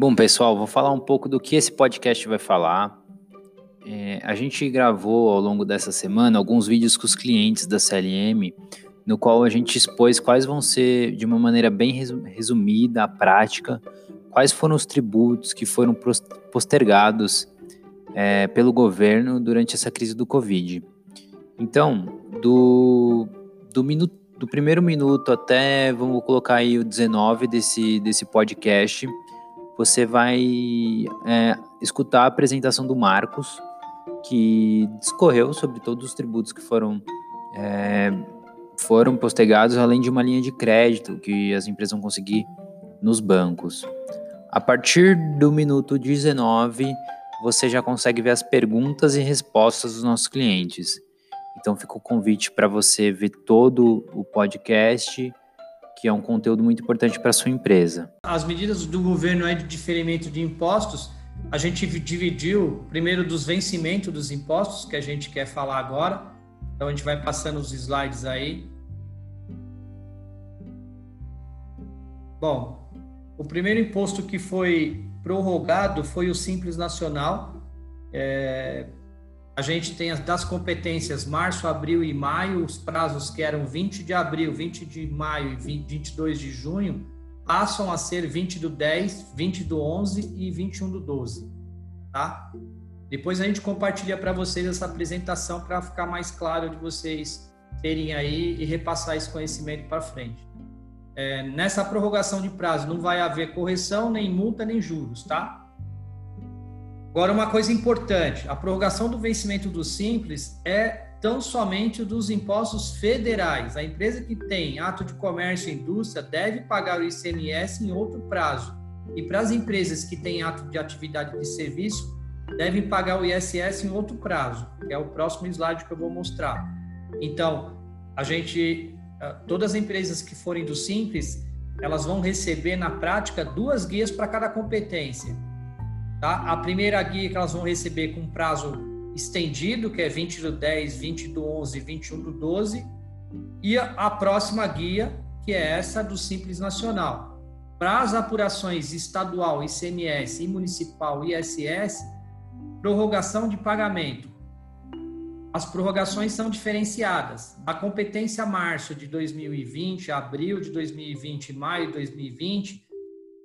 Bom, pessoal, vou falar um pouco do que esse podcast vai falar. É, a gente gravou ao longo dessa semana alguns vídeos com os clientes da CLM, no qual a gente expôs quais vão ser, de uma maneira bem resumida, a prática, quais foram os tributos que foram postergados é, pelo governo durante essa crise do Covid. Então, do, do, minuto, do primeiro minuto até, vamos colocar aí o 19 desse, desse podcast, você vai é, escutar a apresentação do Marcos, que discorreu sobre todos os tributos que foram é, foram postergados, além de uma linha de crédito que as empresas vão conseguir nos bancos. A partir do minuto 19, você já consegue ver as perguntas e respostas dos nossos clientes. Então fica o convite para você ver todo o podcast, que é um conteúdo muito importante para sua empresa. As medidas do governo aí de diferimento de impostos a gente dividiu primeiro dos vencimentos dos impostos, que a gente quer falar agora. Então a gente vai passando os slides aí. Bom, o primeiro imposto que foi prorrogado foi o Simples Nacional. É, a gente tem as das competências março, abril e maio, os prazos que eram 20 de abril, 20 de maio e 22 de junho passam a ser 20 do 10, 20 do 11 e 21 do 12, tá? Depois a gente compartilha para vocês essa apresentação para ficar mais claro de vocês terem aí e repassar esse conhecimento para frente. É, nessa prorrogação de prazo não vai haver correção, nem multa, nem juros, tá? Agora, uma coisa importante: a prorrogação do vencimento do Simples é tão somente dos impostos federais. A empresa que tem ato de comércio e indústria deve pagar o ICMS em outro prazo. E para as empresas que têm ato de atividade de serviço, devem pagar o ISS em outro prazo, que é o próximo slide que eu vou mostrar. Então, a gente, ah, todas as empresas que forem do Simples, elas vão receber na prática duas guias para cada competência. Tá? A primeira guia que elas vão receber com prazo estendido, que é 20 do 10, 20 do 11, 21 do 12, e a próxima guia, que é essa do Simples Nacional. Para as apurações estadual, ICMS e municipal, ISS, prorrogação de pagamento. As prorrogações são diferenciadas. A competência março de 2020, abril de 2020, maio de 2020,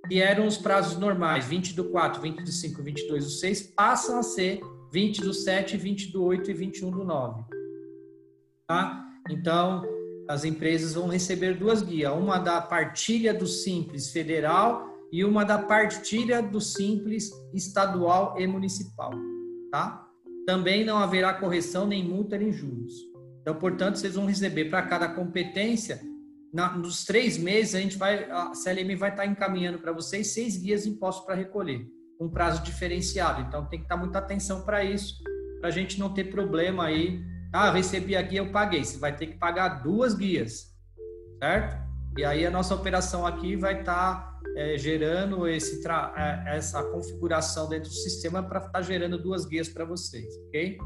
que eram os prazos normais, 20 do 4, 20 do 5, 22 do 6, passam a ser 20 do 7, 20 do 8 e 21 do 9. Tá? Então, as empresas vão receber duas guias, uma da partilha do Simples Federal e uma da partilha do Simples Estadual e Municipal. Tá? Também não haverá correção, nem multa, nem juros. Então, portanto, vocês vão receber para cada competência, na, nos três meses, a gente vai, a CLM vai estar encaminhando para vocês seis guias de impostos para recolher um prazo diferenciado. Então tem que estar muita atenção para isso, para a gente não ter problema aí. Ah, recebi a guia, eu paguei. Você vai ter que pagar duas guias, certo? E aí a nossa operação aqui vai estar é, gerando esse é, essa configuração dentro do sistema para estar gerando duas guias para vocês, ok?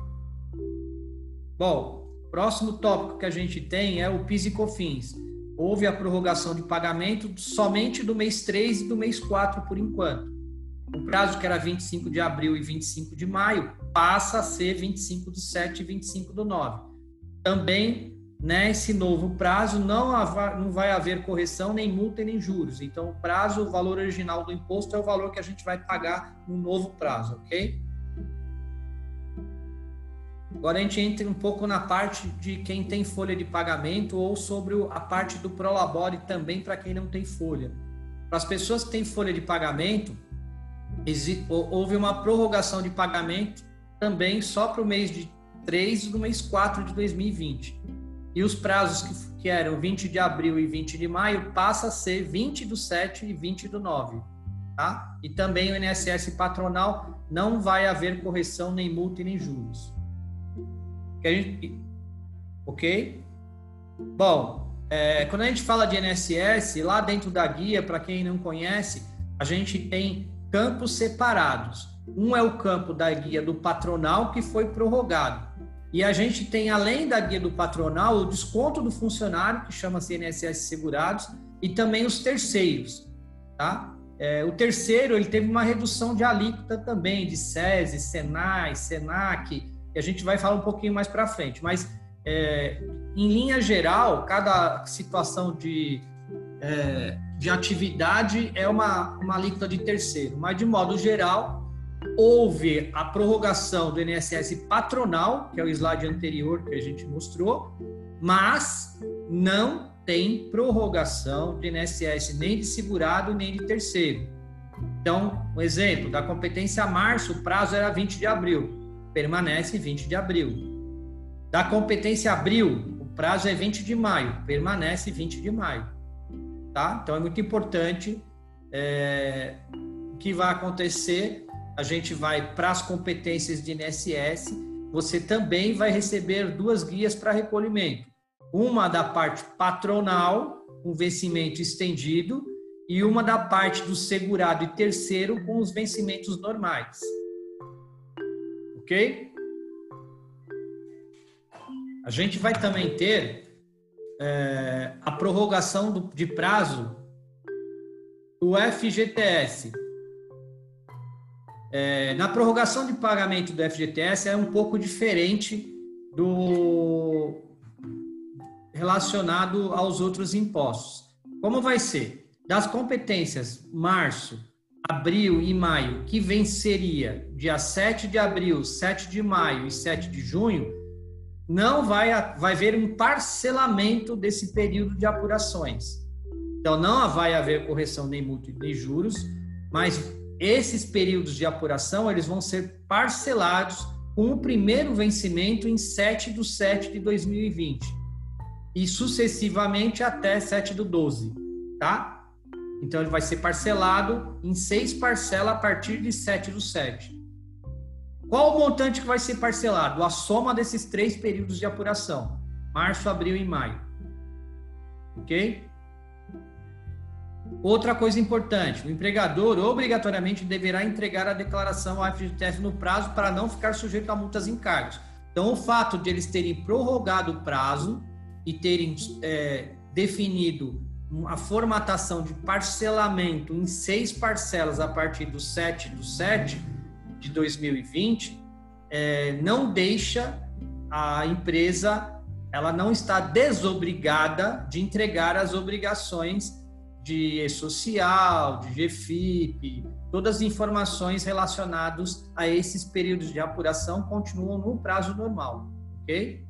Bom, próximo tópico que a gente tem é o PIS e COFINS. Houve a prorrogação de pagamento somente do mês 3 e do mês 4 por enquanto. O prazo que era 25 de abril e 25 de maio passa a ser 25 do 7 e 25 do 9. Também nesse novo prazo não, não vai haver correção, nem multa nem juros. Então, o prazo, o valor original do imposto é o valor que a gente vai pagar no novo prazo, ok? Agora a gente entra um pouco na parte de quem tem folha de pagamento ou sobre a parte do Prolabore também para quem não tem folha. Para as pessoas que têm folha de pagamento, houve uma prorrogação de pagamento também só para o mês de 3 do mês 4 de 2020. E os prazos que, que eram 20 de abril e 20 de maio passa a ser 20 do 7 e 20 do 9. Tá? E também o INSS patronal não vai haver correção, nem multa e nem juros. Gente... Ok? Bom, é, quando a gente fala de INSS, lá dentro da guia, para quem não conhece, a gente tem campos separados. Um é o campo da guia do patronal, que foi prorrogado. E a gente tem, além da guia do patronal, o desconto do funcionário, que chama-se INSS Segurados, e também os terceiros. Tá? É, o terceiro, ele teve uma redução de alíquota também, de SESI, SENAI, SENAC, que a gente vai falar um pouquinho mais para frente. Mas, é, em linha geral, cada situação de, é, de atividade é uma, uma alíquota de terceiro. Mas, de modo geral, houve a prorrogação do INSS patronal, que é o slide anterior que a gente mostrou, mas não tem prorrogação de INSS nem de segurado nem de terceiro. Então, um exemplo, da competência março, o prazo era 20 de abril, permanece 20 de abril. Da competência abril, o prazo é 20 de maio, permanece 20 de maio. Tá? Então, é muito importante é, o que vai acontecer. A gente vai para as competências de INSS, você também vai receber duas guias para recolhimento uma da parte patronal, com vencimento estendido, e uma da parte do segurado e terceiro com os vencimentos normais. Ok? A gente vai também ter é, a prorrogação do, de prazo do FGTS. É, na prorrogação de pagamento do FGTS é um pouco diferente do, relacionado aos outros impostos. Como vai ser? Das competências março, abril e maio, que venceria dia 7 de abril, 7 de maio e 7 de junho, não vai, vai haver um parcelamento desse período de apurações. Então, não vai haver correção nem multa nem juros, mas esses períodos de apuração eles vão ser parcelados com o primeiro vencimento em 7 de 7 de 2020 e sucessivamente até 7 do 12, tá? Então ele vai ser parcelado em seis parcelas a partir de 7 do 7. Qual o montante que vai ser parcelado? A soma desses três períodos de apuração: março, abril e maio. Ok? Outra coisa importante: o empregador obrigatoriamente deverá entregar a declaração ao FGTS no prazo para não ficar sujeito a multas e encargos. Então, o fato de eles terem prorrogado o prazo e terem é, definido a formatação de parcelamento em seis parcelas a partir do 7 do 7 de 2020, é, não deixa a empresa, ela não está desobrigada de entregar as obrigações de E-Social, de GFIP, todas as informações relacionadas a esses períodos de apuração continuam no prazo normal, ok?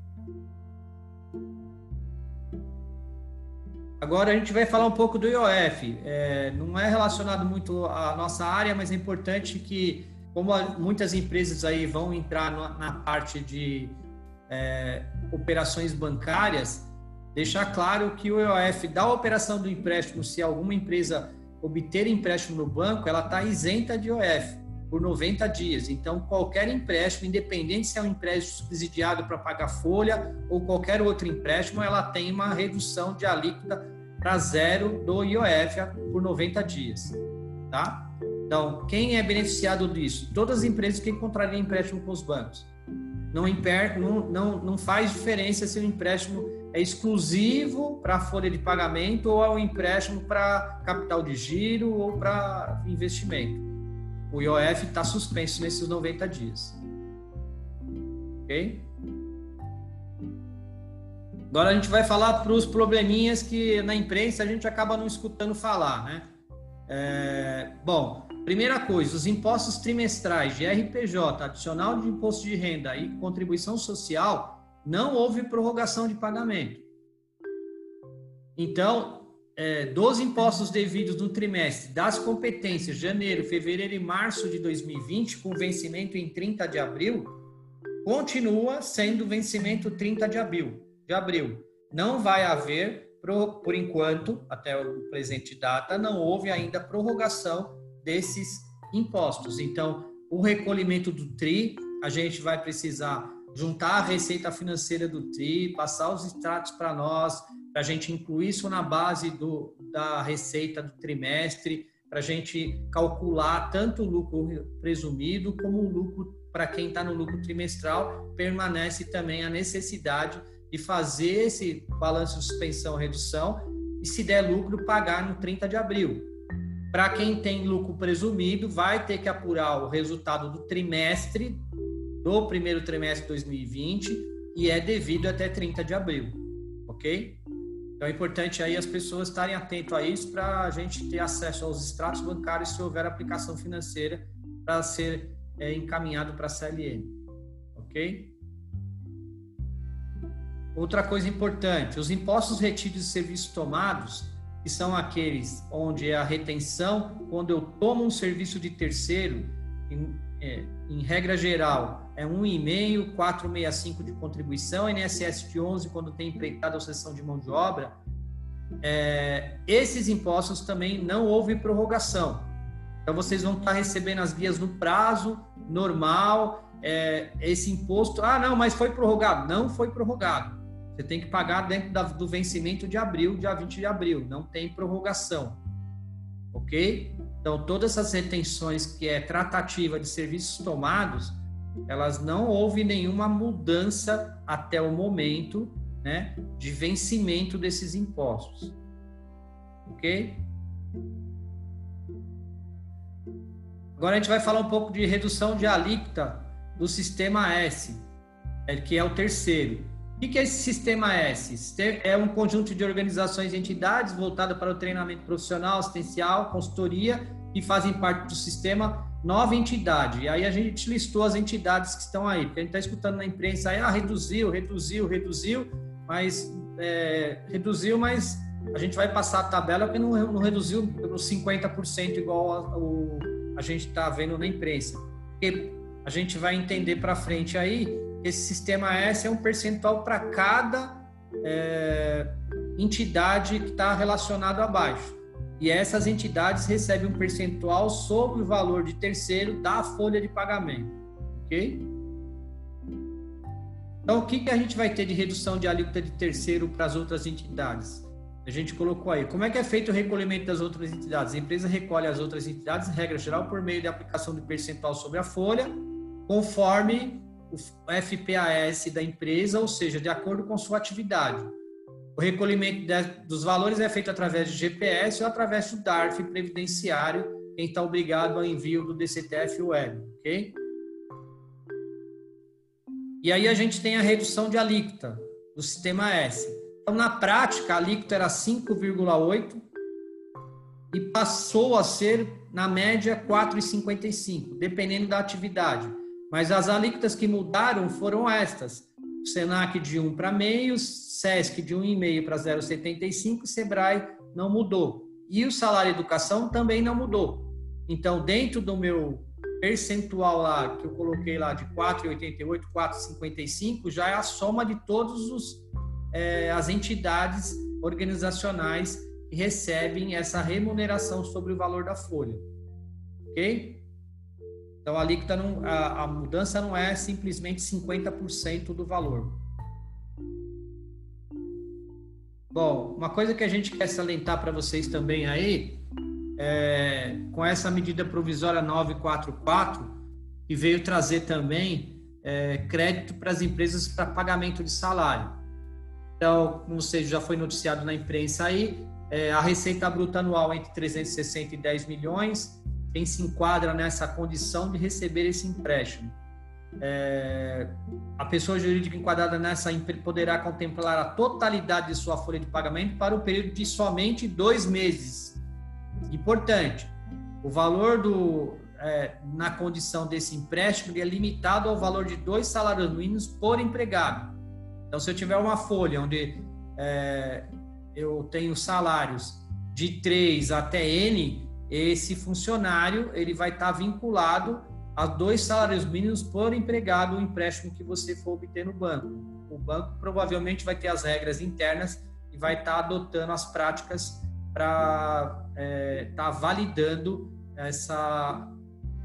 Agora a gente vai falar um pouco do IOF. É, não é relacionado muito à nossa área, mas é importante que, como muitas empresas aí vão entrar na parte de é, operações bancárias, deixar claro que o IOF da operação do empréstimo, se alguma empresa obter empréstimo no banco, ela está isenta de IOF por 90 dias. Então, qualquer empréstimo, independente se é um empréstimo subsidiado para pagar folha ou qualquer outro empréstimo, ela tem uma redução de alíquota para zero do IOF por 90 dias, tá? Então, quem é beneficiado disso? Todas as empresas que encontrarem empréstimo com os bancos. Não, não, não, não faz diferença se o empréstimo é exclusivo para folha de pagamento ou é um empréstimo para capital de giro ou para investimento. O IOF está suspenso nesses 90 dias. Ok? Agora a gente vai falar para os probleminhas que na imprensa a gente acaba não escutando falar, né? É, bom, primeira coisa, os impostos trimestrais de RPJ, adicional de imposto de renda e contribuição social, não houve prorrogação de pagamento. Então, é, dos impostos devidos no trimestre das competências janeiro, fevereiro e março de 2020, com vencimento em 30 de abril, continua sendo vencimento 30 de abril. De abril. Não vai haver, por, por enquanto, até o presente data, não houve ainda prorrogação desses impostos. Então, o recolhimento do TRI, a gente vai precisar juntar a receita financeira do TRI, passar os extratos para nós, para a gente incluir isso na base do, da receita do trimestre, para a gente calcular tanto o lucro presumido como o lucro para quem está no lucro trimestral, permanece também a necessidade de fazer esse balanço de suspensão redução e se der lucro pagar no 30 de abril. Para quem tem lucro presumido, vai ter que apurar o resultado do trimestre, do primeiro trimestre de 2020, e é devido até 30 de abril, ok? Então é importante aí as pessoas estarem atentas a isso para a gente ter acesso aos extratos bancários se houver aplicação financeira para ser é, encaminhado para a CLM, ok? Outra coisa importante, os impostos retidos e serviços tomados, que são aqueles onde é a retenção, quando eu tomo um serviço de terceiro, é, em regra geral, é 1,5, 465 de contribuição, INSS de 11 quando tem empreitada ou sessão de mão de obra. É, esses impostos também não houve prorrogação. Então vocês vão estar recebendo as guias no prazo normal. É, esse imposto, ah, não, mas foi prorrogado. Não foi prorrogado. Você tem que pagar dentro da, do vencimento de abril, dia 20 de abril. Não tem prorrogação. Ok? Então, todas essas retenções que é tratativa de serviços tomados, elas não houve nenhuma mudança até o momento né, de vencimento desses impostos. Ok? Agora a gente vai falar um pouco de redução de alíquota do sistema S, é, que é o terceiro. O que é esse sistema S? É um conjunto de organizações e entidades voltada para o treinamento profissional, assistencial, consultoria, que fazem parte do sistema, nova entidade. E aí a gente listou as entidades que estão aí, porque a gente está escutando na imprensa aí, ah, reduziu, reduziu, reduziu, mas é, reduziu, mas a gente vai passar a tabela porque não, não reduziu nos 50% igual a, o, a gente está vendo na imprensa. Porque a gente vai entender para frente aí esse sistema S é um percentual para cada é, entidade que está relacionado abaixo. E essas entidades recebem um percentual sobre o valor de terceiro da folha de pagamento. Ok? Então, o que, que a gente vai ter de redução de alíquota de terceiro para as outras entidades? A gente colocou aí. Como é que é feito o recolhimento das outras entidades? A empresa recolhe as outras entidades, regra geral, por meio da aplicação de percentual sobre a folha, conforme o FPAS da empresa, ou seja, de acordo com sua atividade. O recolhimento de, dos valores é feito através de GPS ou através do DARF previdenciário, quem está obrigado ao envio do DCTF Web, ok? E aí a gente tem a redução de alíquota do sistema S. Então, na prática, a alíquota era 5,8 e passou a ser, na média, 4,55, dependendo da atividade. Mas as alíquotas que mudaram foram estas: Senac de 1 para meio, SESC de 1,5 para 0,75, Sebrae não mudou. E o salário educação também não mudou. Então, dentro do meu percentual lá, que eu coloquei lá de 4,88, 4,55, já é a soma de todas é, as entidades organizacionais que recebem essa remuneração sobre o valor da folha. Ok? Então, a alíquota não, a, a mudança não é simplesmente 50% do valor. Bom, uma coisa que a gente quer salientar para vocês também aí, é, com essa medida provisória 944, que veio trazer também é, crédito para as empresas para pagamento de salário. Então, como você já foi noticiado na imprensa aí, é, a receita bruta anual entre 360 e 10 milhões, quem se enquadra nessa condição de receber esse empréstimo. É, a pessoa jurídica enquadrada nessa poderá contemplar a totalidade de sua folha de pagamento para o período de somente dois meses. Importante, o valor do é, na condição desse empréstimo é limitado ao valor de dois salários mínimos por empregado. Então, se eu tiver uma folha onde é, eu tenho salários de 3 até N, esse funcionário ele vai estar vinculado a dois salários mínimos por empregado o empréstimo que você for obter no banco. O banco provavelmente vai ter as regras internas e vai estar adotando as práticas para estar é, tá validando essa,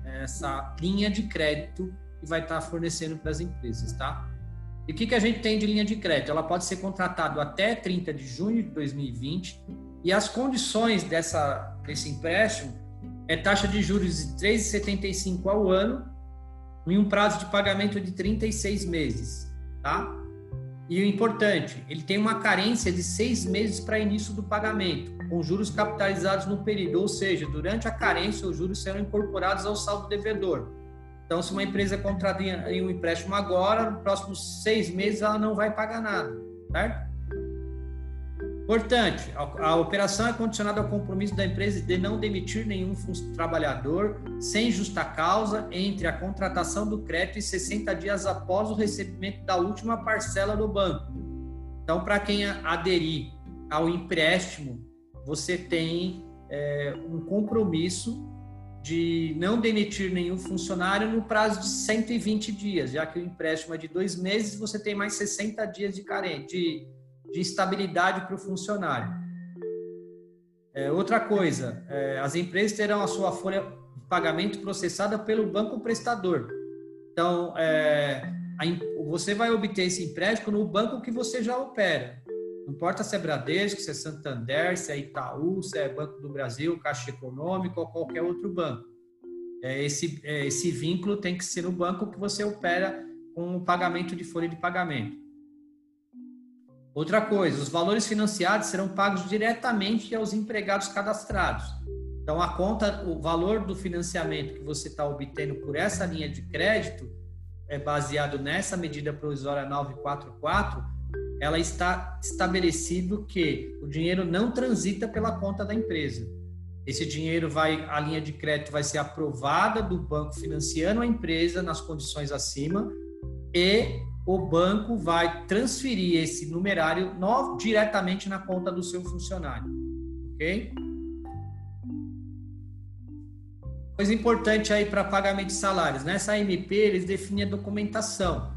essa linha de crédito que vai estar fornecendo para as empresas, tá? E o que, que a gente tem de linha de crédito? Ela pode ser contratada até 30 de junho de 2020 e as condições dessa, desse empréstimo é taxa de juros de 3,75 ao ano em um prazo de pagamento de 36 meses, tá? E o importante, ele tem uma carência de seis meses para início do pagamento, com juros capitalizados no período, ou seja, durante a carência, os juros serão incorporados ao saldo devedor. Então, se uma empresa contrata em um empréstimo agora, nos próximos seis meses ela não vai pagar nada, certo? Importante, a, operação é condicionada ao compromisso da empresa de não demitir nenhum trabalhador sem justa causa entre a contratação do crédito e 60 dias após o recebimento da última parcela do banco. Então, para quem aderir ao empréstimo, você tem é, um compromisso de não demitir nenhum funcionário no prazo de 120 dias, já que o empréstimo é de dois meses, você tem mais 60 dias de carente, de de estabilidade para o funcionário. É, outra coisa, é, as empresas terão a sua folha de pagamento processada pelo banco prestador. Então, é, a, você vai obter esse empréstimo no banco que você já opera. Não importa se é Bradesco, se é Santander, se é Itaú, se é Banco do Brasil, Caixa Econômica ou qualquer outro banco. É, esse, é, esse vínculo tem que ser no banco que você opera com o pagamento de folha de pagamento. Outra coisa, os valores financiados serão pagos diretamente aos empregados cadastrados. Então, a conta, o valor do financiamento que você está obtendo por essa linha de crédito é baseado nessa medida provisória 944. Ela está estabelecido que o dinheiro não transita pela conta da empresa. Esse dinheiro vai, a linha de crédito vai ser aprovada do banco financiando a empresa nas condições acima e o banco vai transferir esse numerário diretamente na conta do seu funcionário. Ok? Coisa importante aí para pagamento de salários. Nessa MP, eles definem a documentação.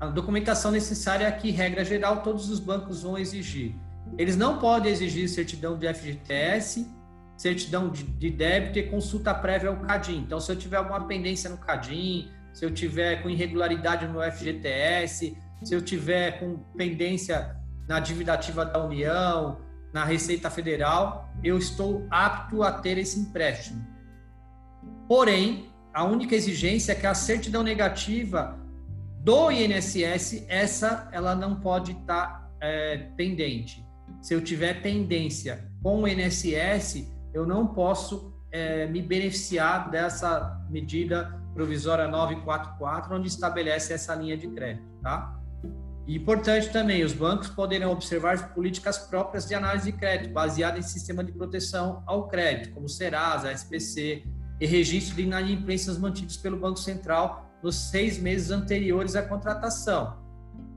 A documentação necessária aqui, regra geral, todos os bancos vão exigir. Eles não podem exigir certidão de FGTS, certidão de débito e consulta prévia ao CADIM. Então, se eu tiver alguma pendência no CADIM, se eu tiver com irregularidade no FGTS, se eu tiver com pendência na dívida ativa da União, na Receita Federal, eu estou apto a ter esse empréstimo. Porém, a única exigência é que a certidão negativa do INSS, essa ela não pode estar é, pendente. Se eu tiver pendência com o INSS, eu não posso é, me beneficiar dessa medida provisória 944, onde estabelece essa linha de crédito, tá? E importante também, os bancos poderão observar políticas próprias de análise de crédito, baseadas em sistema de proteção ao crédito, como Serasa, SPC, e registro de inadimplências mantidos pelo Banco Central nos seis meses anteriores à contratação.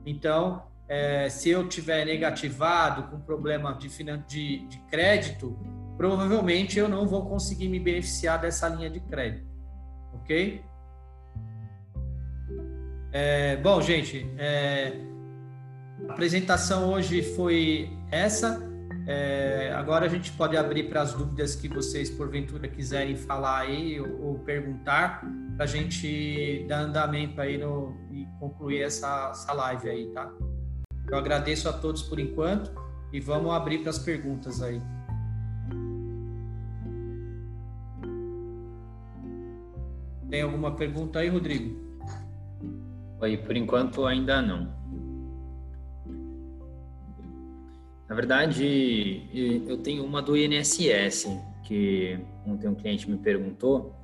Então, é, se eu tiver negativado com problema de, de, de crédito, provavelmente eu não vou conseguir me beneficiar dessa linha de crédito, ok? É, bom, gente, é, a apresentação hoje foi essa. É, agora a gente pode abrir para as dúvidas que vocês, porventura, quiserem falar aí ou, ou perguntar, para a gente dar andamento aí no, e concluir essa, essa live aí, tá? Eu agradeço a todos por enquanto e vamos abrir para as perguntas aí. Tem alguma pergunta aí, Rodrigo? Oi, por enquanto ainda não. Na verdade, eu tenho uma do INSS, que ontem um cliente me perguntou,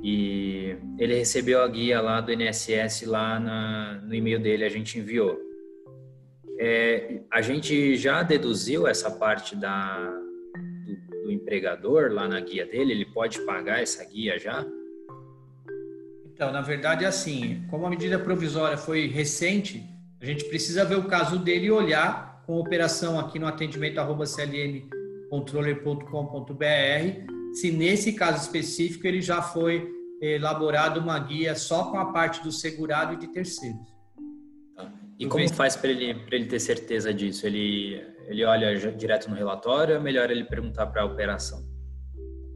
e ele recebeu a guia lá do INSS lá na, no e-mail dele, a gente enviou. É, a gente já deduziu essa parte da, do, do empregador lá na guia dele, ele pode pagar essa guia já? Então, na verdade, é assim, como a medida provisória foi recente, a gente precisa ver o caso dele e olhar com operação aqui no atendimento arroba clmcontroller.com.br, se nesse caso específico ele já foi elaborado uma guia só com a parte do segurado e de terceiros. Tá. E como faz para ele, ele ter certeza disso? Ele, ele olha direto no relatório ou é melhor ele perguntar para a operação?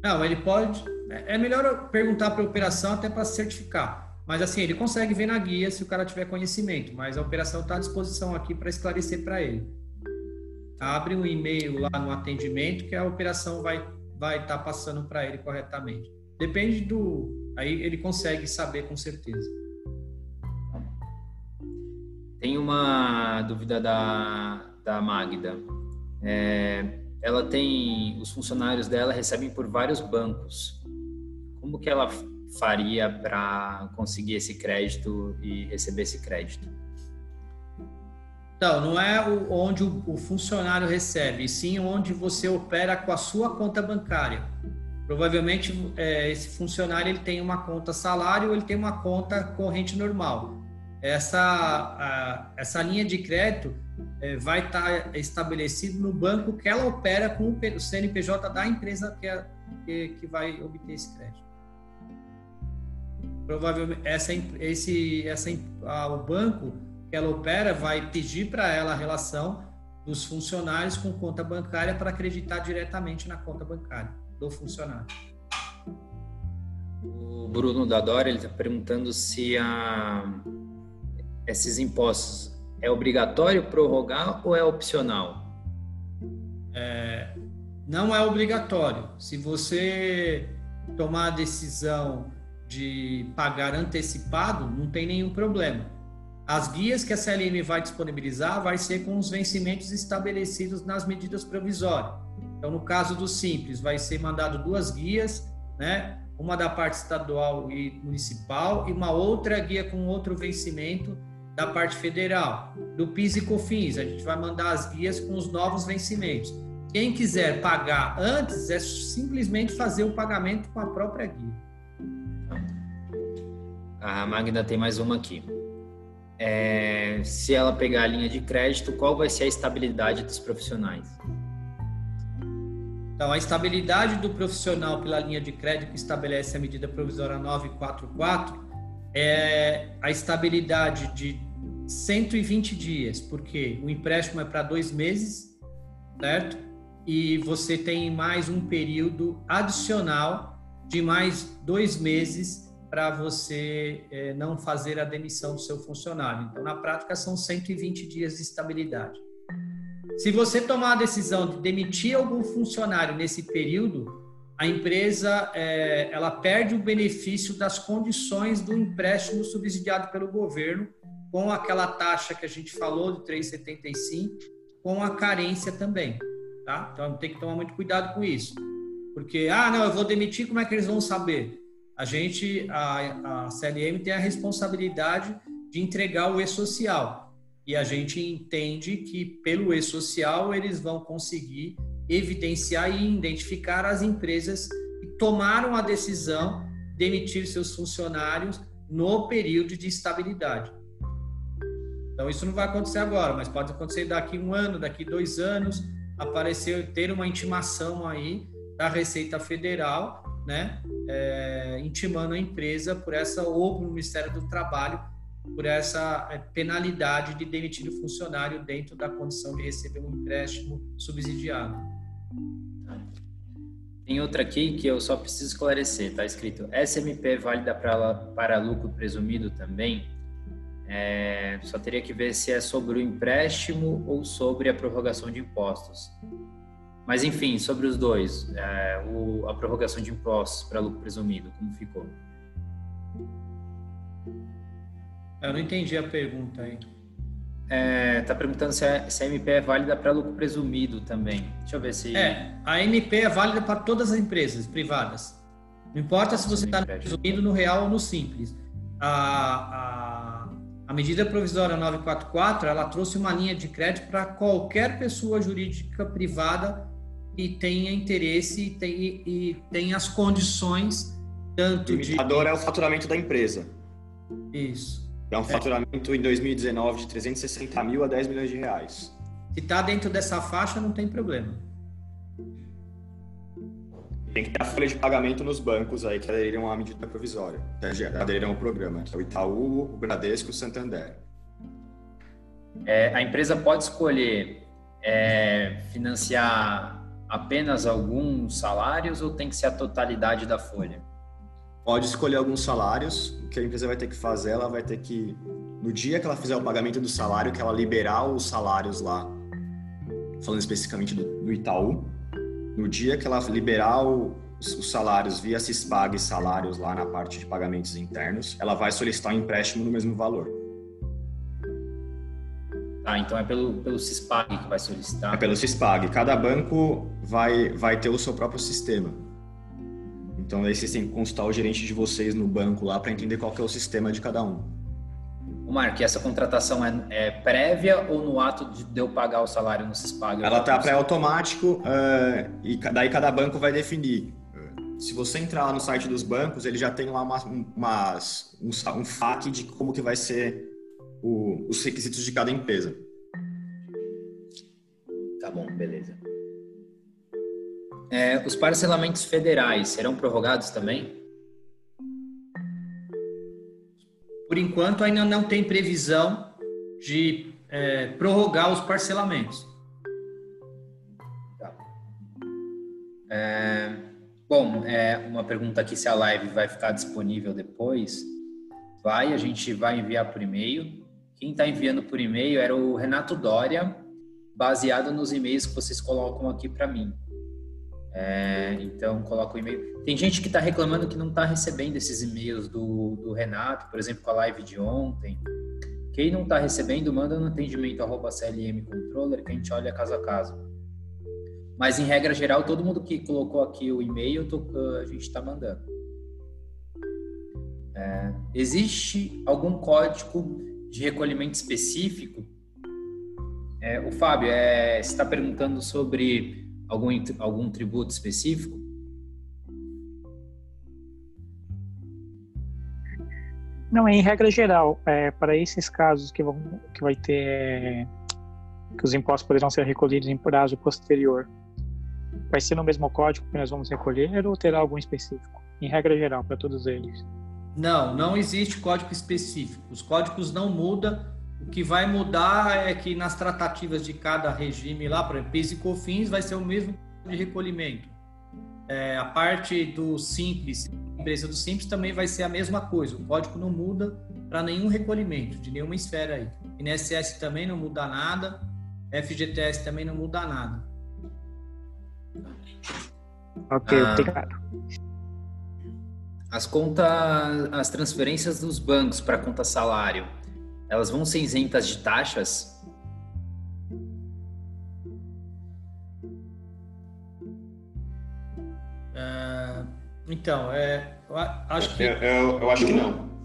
Não, ele pode, é, é melhor perguntar para a operação até para certificar. Mas assim, ele consegue ver na guia se o cara tiver conhecimento, mas a operação está à disposição aqui para esclarecer para ele. Abre um e-mail lá no atendimento que a operação vai vai estar tá passando para ele corretamente. Depende do aí ele consegue saber com certeza. Tem uma dúvida da, da Magda. É, ela tem os funcionários dela recebem por vários bancos. Como que ela faria para conseguir esse crédito e receber esse crédito? Então, não é onde o funcionário recebe, sim onde você opera com a sua conta bancária. Provavelmente é, esse funcionário ele tem uma conta salário ou ele tem uma conta corrente normal. Essa, a, essa linha de crédito é, vai estar tá estabelecida no banco que ela opera com o CNPJ da empresa que, é, que, que vai obter esse crédito. Provavelmente essa, esse, essa, a, o banco que ela opera vai pedir para ela a relação dos funcionários com conta bancária para acreditar diretamente na conta bancária do funcionário. O Bruno Dadora ele está perguntando se a, esses impostos é obrigatório prorrogar ou é opcional? É, não é obrigatório. Se você tomar a decisão de pagar antecipado, não tem nenhum problema. As guias que a CLM vai disponibilizar vai ser com os vencimentos estabelecidos nas medidas provisórias. Então, no caso do Simples, vai ser mandado duas guias, né? Uma da parte estadual e municipal e uma outra guia com outro vencimento da parte federal. Do PIS e COFINS, a gente vai mandar as guias com os novos vencimentos. Quem quiser pagar antes é simplesmente fazer o pagamento com a própria guia. A Magda tem mais uma aqui. É, se ela pegar a linha de crédito, qual vai ser a estabilidade dos profissionais? Então, a estabilidade do profissional pela linha de crédito que estabelece a medida provisória 944 é a estabilidade de 120 dias, porque o empréstimo é para dois meses, certo? E você tem mais um período adicional de mais dois meses para você é, não fazer a demissão do seu funcionário. Então, na prática, são 120 dias de estabilidade. Se você tomar a decisão de demitir algum funcionário nesse período, a empresa é, ela perde o benefício das condições do empréstimo subsidiado pelo governo, com aquela taxa que a gente falou de 3,75, com a carência também. Tá? Então tem que tomar muito cuidado com isso. Porque, ah, não, eu vou demitir, como é que eles vão saber? A gente, a, a CLM tem a responsabilidade de entregar o e-social e a gente entende que pelo e-social eles vão conseguir evidenciar e identificar as empresas que tomaram a decisão de demitir seus funcionários no período de estabilidade. Então isso não vai acontecer agora, mas pode acontecer daqui um ano, daqui dois anos, aparecer ter uma intimação aí da Receita Federal, né, é, intimando a empresa por essa ou o Ministério do Trabalho por essa é, penalidade de demitir o funcionário dentro da condição de receber um empréstimo subsidiado. Tem outra aqui que eu só preciso esclarecer, está escrito SMP válida para, para lucro presumido também? É, só teria que ver se é sobre o empréstimo ou sobre a prorrogação de impostos. Mas enfim, sobre os dois, é, o, a prorrogação de impostos para lucro presumido, como ficou? Eu não entendi a pergunta aí. É, tá perguntando se a, se a MP é válida para lucro presumido também. Deixa eu ver se. É, a MP é válida para todas as empresas privadas. Não importa se você está no presumido, no real ou no simples. A, a, a medida provisória 944 ela trouxe uma linha de crédito para qualquer pessoa jurídica privada que tenha interesse e tem, e tem as condições tanto o limitador de. é o faturamento da empresa. Isso. É um faturamento em 2019 de 360 mil a 10 milhões de reais. Se está dentro dessa faixa, não tem problema. Tem que ter a folha de pagamento nos bancos aí que aderiram à medida provisória, que aderiram ao programa, que é o Itaú, o Bradesco e o Santander. É, a empresa pode escolher é, financiar apenas alguns salários ou tem que ser a totalidade da folha? pode escolher alguns salários. O que a empresa vai ter que fazer, ela vai ter que, no dia que ela fizer o pagamento do salário, que ela liberar os salários lá, falando especificamente do, do Itaú, no dia que ela liberar os salários via Cispag salários lá na parte de pagamentos internos, ela vai solicitar um empréstimo no mesmo valor. Ah, então é pelo, pelo CISPAG que vai solicitar? É pelo CISPAG. Cada banco vai, vai ter o seu próprio sistema. Então aí vocês têm que consultar o gerente de vocês no banco lá para entender qual que é o sistema de cada um. O Marco, essa contratação é, é, prévia ou no ato de eu pagar o salário no CISPAG? Ela está pré-automático uh, e daí cada banco vai definir. Se você entrar lá no site dos bancos, ele já tem lá uma, umas, um, um FAQ de como que vai ser o, os requisitos de cada empresa. Tá bom, beleza. É, os parcelamentos federais serão prorrogados também? Por enquanto, ainda não tem previsão de é, prorrogar os parcelamentos. Tá. É, bom, é, uma pergunta aqui se a live vai ficar disponível depois. Vai, a gente vai enviar por e-mail. Quem está enviando por e-mail era o Renato Dória, baseado nos e-mails que vocês colocam aqui para mim. É, então, coloca o e-mail. Tem gente que está reclamando que não está recebendo esses e-mails do, do, Renato, por exemplo, com a live de ontem. Quem não está recebendo, manda no atendimento arroba CLM Controller, que a gente olha caso a caso. Mas, em regra geral, todo mundo que colocou aqui o e-mail, a gente está mandando. É, existe algum código de recolhimento específico. É, o Fábio é, está perguntando sobre algum, algum tributo específico. Não, em regra geral, é, para esses casos que, vão, que vai ter que os impostos poderão ser recolhidos em prazo posterior, vai ser no mesmo código que nós vamos recolher ou terá algum específico? Em regra geral, para todos eles. Não, não existe código específico. Os códigos não mudam. O que vai mudar é que nas tratativas de cada regime lá, exemplo, PIS e COFINS vai ser o mesmo de recolhimento. É, a parte do Simples, empresa do Simples também vai ser a mesma coisa. O código não muda para nenhum recolhimento, de nenhuma esfera aí. INSS também não muda nada, FGTS também não muda nada. Ok, ah. obrigado as contas, as transferências dos bancos para conta salário, elas vão ser isentas de taxas? Uh, então, é, eu acho que eu, eu, eu acho que não.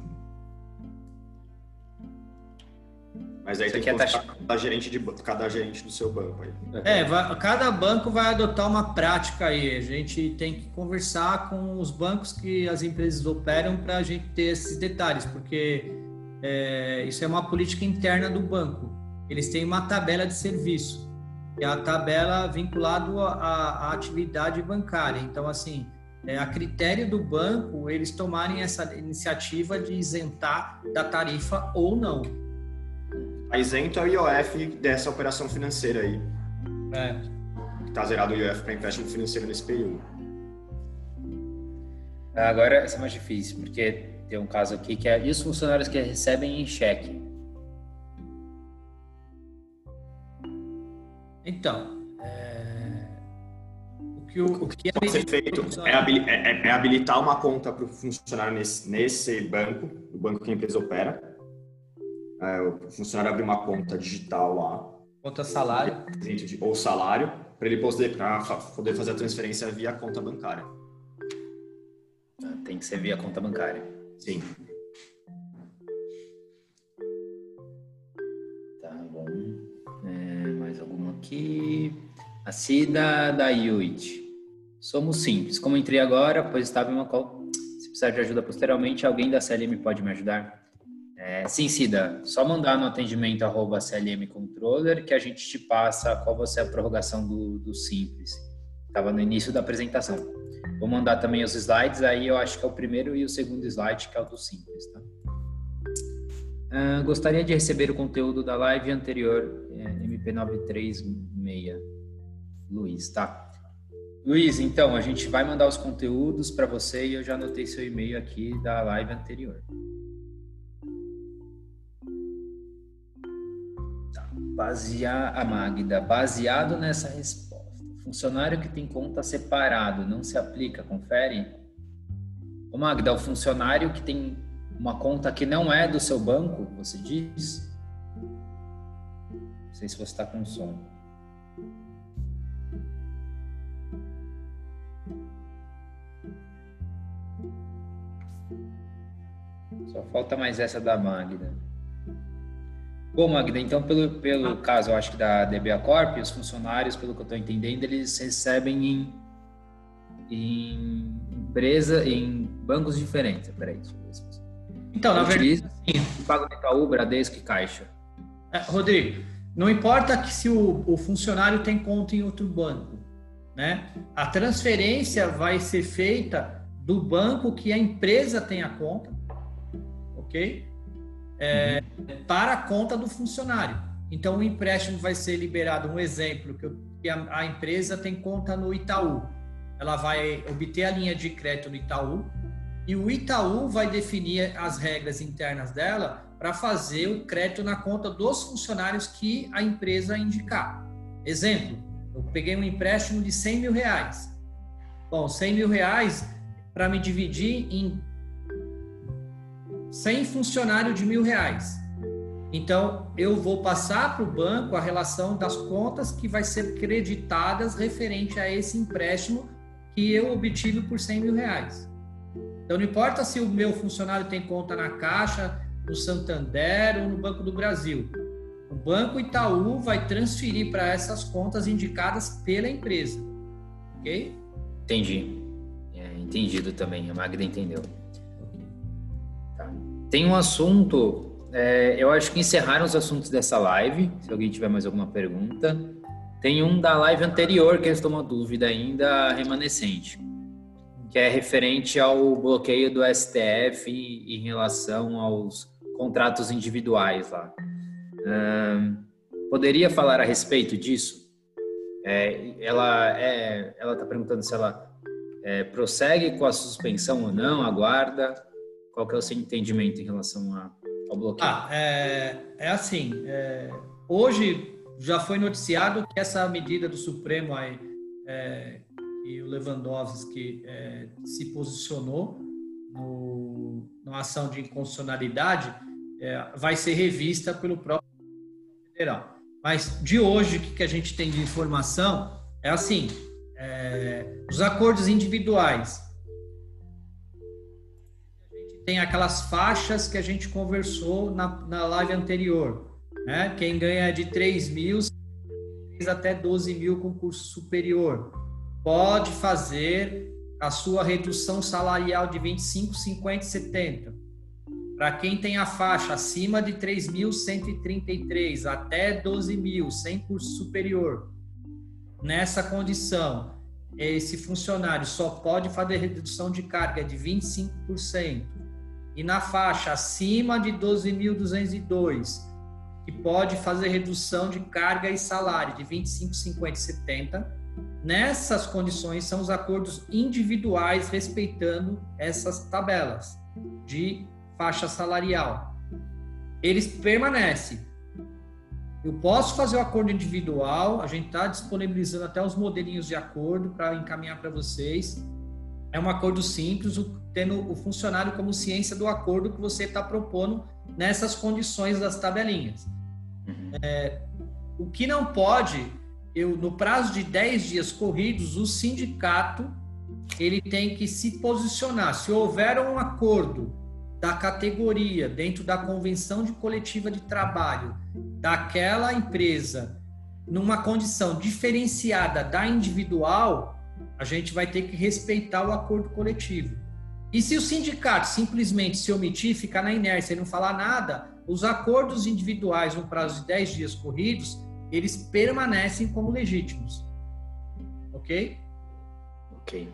Mas aí tem que é taxa... cada gerente, de, cada gerente do seu banco. Aí. É, vai, cada banco vai adotar uma prática aí. A gente tem que conversar com os bancos que as empresas operam para a gente ter esses detalhes, porque é, isso é uma política interna do banco. Eles têm uma tabela de serviço, que é a tabela vinculada à, à atividade bancária. Então, assim, é a critério do banco eles tomarem essa iniciativa de isentar da tarifa ou não. A isento é o IOF dessa operação financeira aí. É. Está zerado o IOF para empréstimo financeiro nesse período. Agora, isso é mais difícil, porque tem um caso aqui que é e os funcionários que recebem em cheque? Então, é... o que, o, o que é pode ser feito é, é, é, é, habilitar uma conta para o funcionário nesse, nesse banco, o banco que a empresa opera, é, o funcionário abrir uma conta digital lá. Conta salário. Ou salário, para ele poder, poder fazer a transferência via conta bancária. Ah, tem que ser via conta bancária. Sim. Tá bom. É, mais alguma aqui? A Cida da Yuit. Somos simples. Como entrei agora, pois estava em uma call. Se precisar de ajuda posteriormente, alguém da CLM pode me ajudar? Sim, Cida, só mandar no atendimento arroba CLM Controller que a gente te passa qual vai ser a prorrogação do, do Simples. Estava no início da apresentação. Vou mandar também os slides, aí eu acho que é o primeiro e o segundo slide, que é o do Simples. Tá? Uh, gostaria de receber o conteúdo da live anterior, é, MP936, Luiz, tá? Luiz, então, a gente vai mandar os conteúdos para você e eu já anotei seu e-mail aqui da live anterior. Basear a Magda, baseado nessa resposta, funcionário que tem conta separado não se aplica, confere? Ô Magda, o funcionário que tem uma conta que não é do seu banco, você diz? sei se você está com som. Só falta mais essa da Magda. Bom, Magda, então pelo, pelo caso, eu acho que da DBA Corp, os funcionários, pelo que eu estou entendendo, eles recebem em, em empresa, em bancos diferentes. Peraí, deixa eu ver se Então, na verdade, sim. Pago no Itaú, Bradesco e Caixa. É, Rodrigo, não importa que se o, o funcionário tem conta em outro banco, né? A transferência vai ser feita do banco que a empresa tem a conta, ok? É, uhum. Para a conta do funcionário. Então, o empréstimo vai ser liberado. Um exemplo que, eu, que a, a empresa tem conta no Itaú, ela vai obter a linha de crédito no Itaú e o Itaú vai definir as regras internas dela para fazer o crédito na conta dos funcionários que a empresa indicar. Exemplo, eu peguei um empréstimo de 100 mil reais. Bom, 100 mil reais para me dividir em 100 funcionários de mil reais. Então, eu vou passar para o banco a relação das contas que vai ser creditadas referente a esse empréstimo que eu obtive por 100 mil reais. Então, não importa se o meu funcionário tem conta na Caixa, no Santander ou no Banco do Brasil. O Banco Itaú vai transferir para essas contas indicadas pela empresa. Ok? Entendi. É, entendido também. A Magda entendeu. Tem um assunto. É, eu acho que encerraram os assuntos dessa live. Se alguém tiver mais alguma pergunta. Tem um da live anterior que estou uma dúvida ainda remanescente, que é referente ao bloqueio do STF em relação aos contratos individuais lá. poderia falar a respeito disso? É, ela é, ela está perguntando se ela é, prossegue com a suspensão ou não, aguarda. Qual que é o seu entendimento em relação a, ao bloqueio? Ah, é, é assim. É, hoje já foi noticiado que essa medida do Supremo aí, é, que o Lewandowski é, se posicionou no, numa ação de inconstitucionalidade, é, vai ser revista pelo próprio federal. Mas de hoje, o que a gente tem de informação é assim: é, os acordos individuais. Tem aquelas faixas que a gente conversou na, na live anterior. Né? Quem ganha de 3 mil até 12 mil com curso superior pode fazer a sua redução salarial de 25, 50 e 70. Para quem tem a faixa acima de 3.133 até 12.000, sem curso superior, nessa condição, esse funcionário só pode fazer redução de carga de 25%. E na faixa acima de 12.202, que pode fazer redução de carga e salário de 25, 50 e 70. Nessas condições são os acordos individuais respeitando essas tabelas de faixa salarial. Eles permanecem. Eu posso fazer o acordo individual, a gente está disponibilizando até os modelinhos de acordo para encaminhar para vocês. É um acordo simples, tendo o funcionário como ciência do acordo que você está propondo nessas condições das tabelinhas. Uhum. É, o que não pode, eu no prazo de 10 dias corridos, o sindicato ele tem que se posicionar. Se houver um acordo da categoria, dentro da convenção de coletiva de trabalho daquela empresa, numa condição diferenciada da individual, a gente vai ter que respeitar o acordo coletivo. E se o sindicato simplesmente se omitir, ficar na inércia e não falar nada, os acordos individuais no prazo de 10 dias corridos, eles permanecem como legítimos. Ok? Ok.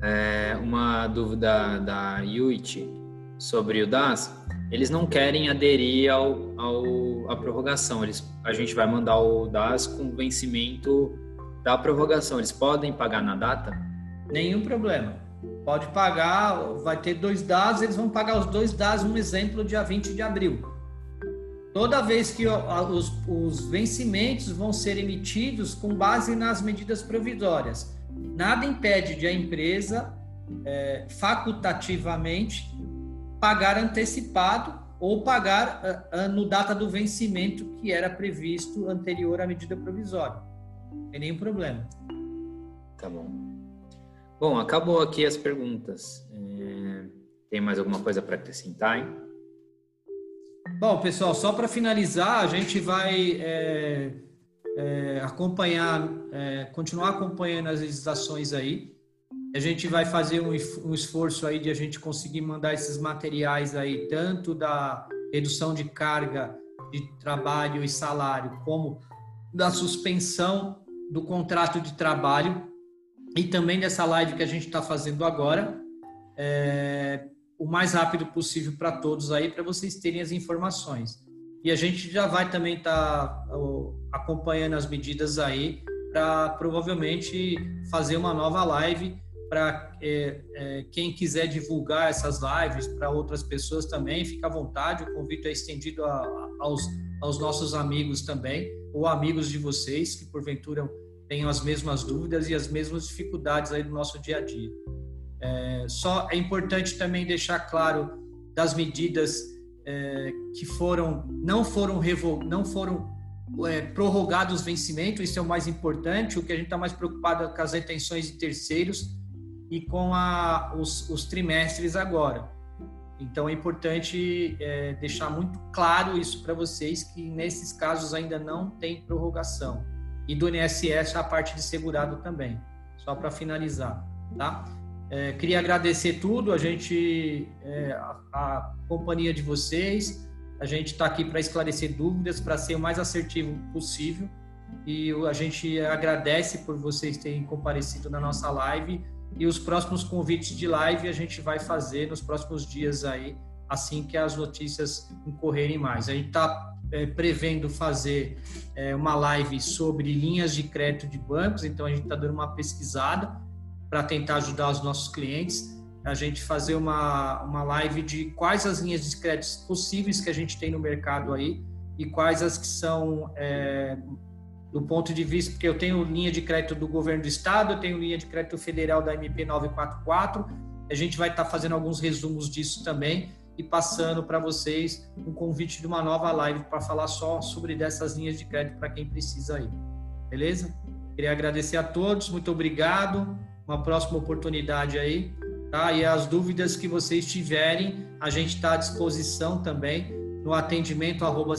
É, uma dúvida da Yuichi sobre o DAS, eles não querem aderir ao, ao à prorrogação. Eles, a gente vai mandar o DAS com vencimento da prorrogação. Eles podem pagar na data? Nenhum problema. Pode pagar, vai ter dois DAS, eles vão pagar os dois DAS, um exemplo, dia 20 de abril. Toda vez que os, os vencimentos vão ser emitidos com base nas medidas provisórias. Nada impede de a empresa é, facultativamente pagar antecipado ou pagar uh, uh, no data do vencimento que era previsto anterior à medida provisória. Não tem nenhum problema. Tá bom. Bom, acabou aqui as perguntas. É... Tem mais alguma coisa para acrescentar, hein? Bom, pessoal, só para finalizar, a gente vai é, é, acompanhar, é, continuar acompanhando as legislações aí. A gente vai fazer um, um, esforço aí de a gente conseguir mandar esses materiais aí, tanto da redução de carga de trabalho e salário, como da suspensão do contrato de trabalho e também dessa live que a gente está fazendo agora, é, o mais rápido possível para todos aí, para vocês terem as informações. E a gente já vai também estar tá, acompanhando as medidas aí para provavelmente fazer uma nova live para é, é, quem quiser divulgar essas lives para outras pessoas também, fica à vontade. O convite é estendido a, aos, aos nossos amigos também, ou amigos de vocês que porventura tenham as mesmas dúvidas e as mesmas dificuldades aí do nosso dia a dia. É, só é importante também deixar claro das medidas é, que foram não foram não foram é, prorrogados os vencimentos, isso é o mais importante. O que a gente está mais preocupado é com as retenções de terceiros e com a, os, os trimestres agora. Então é importante é, deixar muito claro isso para vocês que nesses casos ainda não tem prorrogação e do INSS a parte de segurado também. Só para finalizar, tá? É, queria agradecer tudo, a gente, é, a, a, companhia de vocês, a gente está aqui para esclarecer dúvidas, para ser o mais assertivo possível e a gente agradece por vocês terem comparecido na nossa live e os próximos convites de live a gente vai fazer nos próximos dias aí, assim que as notícias incorrerem mais. A gente está é, prevendo fazer é, uma live sobre linhas de crédito de bancos, então a gente está dando uma pesquisada para tentar ajudar os nossos clientes. A gente fazer uma, uma live de quais as linhas de créditos possíveis que a gente tem no mercado aí e quais as que são é, do ponto de vista, porque eu tenho linha de crédito do governo do estado, eu tenho linha de crédito federal da MP 944, a gente vai estar tá fazendo alguns resumos disso também e passando para vocês um convite de uma nova live para falar só sobre dessas linhas de crédito para quem precisa aí. Beleza? Queria agradecer a todos, muito obrigado uma próxima oportunidade aí, tá? E as dúvidas que vocês tiverem, a gente está à disposição também no atendimento arroba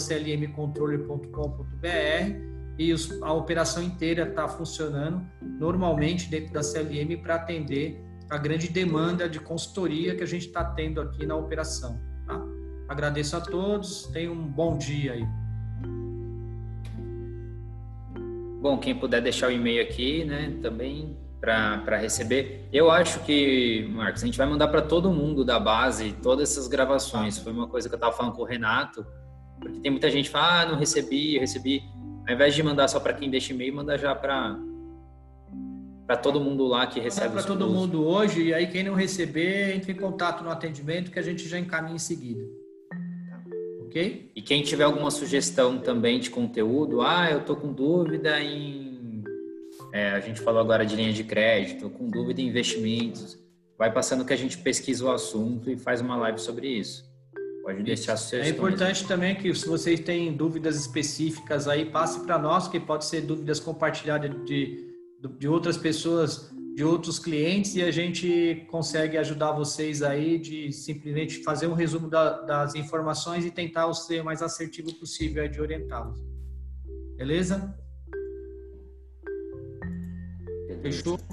e os, a operação inteira está funcionando normalmente dentro da CLM para atender a grande demanda de consultoria que a gente está tendo aqui na operação. Tá? Agradeço a todos, tenham um bom dia aí. Bom, quem puder deixar o e-mail aqui, né, também para receber. Eu acho que, Marcos, a gente vai mandar para todo mundo da base todas essas gravações. Foi uma coisa que eu estava falando com o Renato, porque tem muita gente que fala, ah, não recebi, eu recebi. Ao invés de mandar só para quem deixa e-mail, manda já para para todo mundo lá que recebe. Para todo mundo hoje, e aí quem não receber, entre em contato no atendimento que a gente já encaminha em seguida. Ok? E quem tiver alguma sugestão também de conteúdo, ah, eu tô com dúvida em é, a gente falou agora de linha de crédito, com dúvida em investimentos. Vai passando que a gente pesquisa o assunto e faz uma live sobre isso. Pode deixar sugestões. É importante também que se vocês têm dúvidas específicas aí, passe para nós, que pode ser dúvidas compartilhadas de, de outras pessoas, de outros clientes, e a gente consegue ajudar vocês aí de simplesmente fazer um resumo da, das informações e tentar ser o mais assertivo possível de orientá-los. Beleza? Fechou? Então,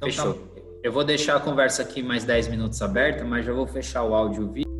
tá Fechou. Tá. Eu vou deixar a conversa aqui mais 10 minutos aberta, mas já vou fechar o áudio e o vídeo.